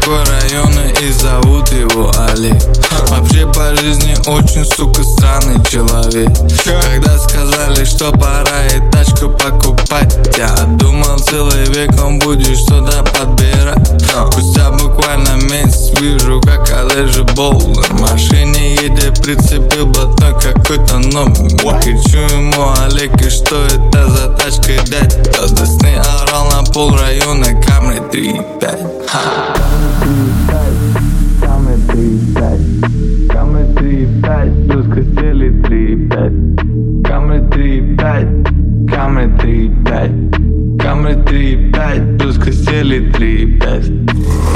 Такой района и зовут его Али. Вообще по жизни очень, сука, странный человек. Когда сказали, что пора и тачку покупать Я думал целый век он будет что-то подбирать. Спустя буквально месяц вижу, как Олежа Болдер. В машине едет, прицепил блатной какой-то номер Кричу ему, Олег, и что это за тачка, дядь? До орал на пол района, камеры 3-5 3-5 Камы 3-5 Плюс костели 3-5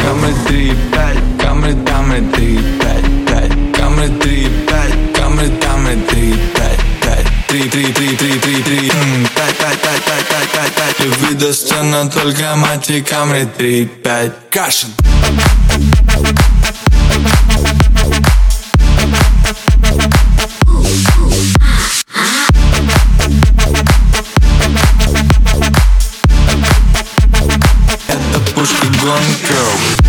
Камы 3-5 Камы дамы 3-5 5 Камы 3-5 Камы дамы 3-5 3, 3, 3, 3, 3, 3 5, 5, 5, 5, 5, 5, 5 Любви достойна только мать и камри 3, 5 Кашин пушка гонка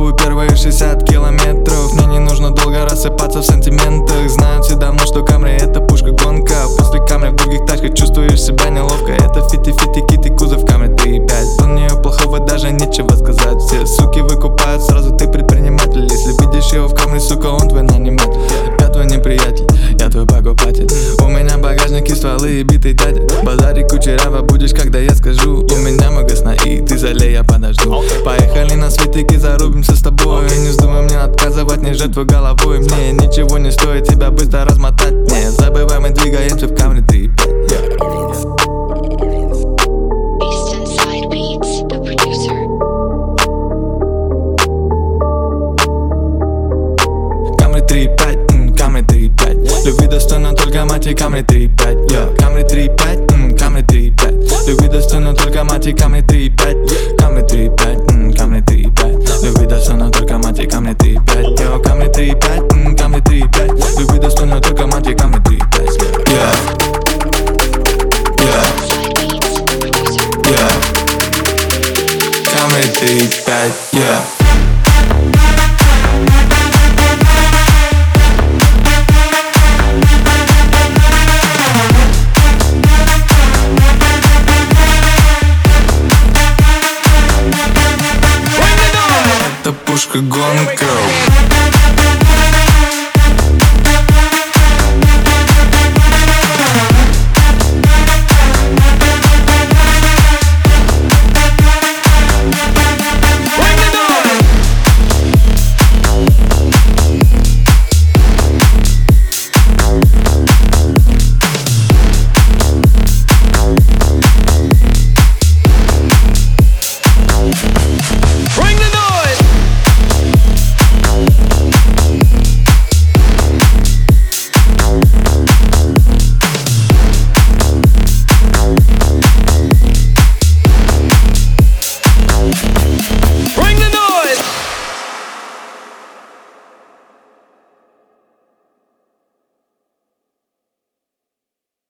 Шлифую первые 60 километров. Мне не нужно долго рассыпаться в сантиментах. Знают все давно, что Камри это пушка гонка и битый дядя. Базари кучерава будешь, когда я скажу. У меня много сна и ты залей, я подожду. Поехали на светики, зарубимся с тобой. Не вздумай мне отказывать, не жертвуй головой. Мне ничего не стоит тебя быстро размотать. Не забывай, мы двигаемся в камне 3 Beast Inside Beats, the producer. Камри 3-5, м, Камри 3-5 Любви достойна только мать и Камри 3-5 yeah. Камри 3-5, м, Камри 3-5 Любви достойна только мать и Камри 3-5 Камри 3-5, м, Камри 3-5 Любви достойна только мать и Камри 3-5 Yo, Камри 3-5, м, Камри 3-5 Любви достойна только мать и Камри 3-5 Yeah, yeah, Inside Beats, the producer. yeah Камри 3-5, yeah девушка гонка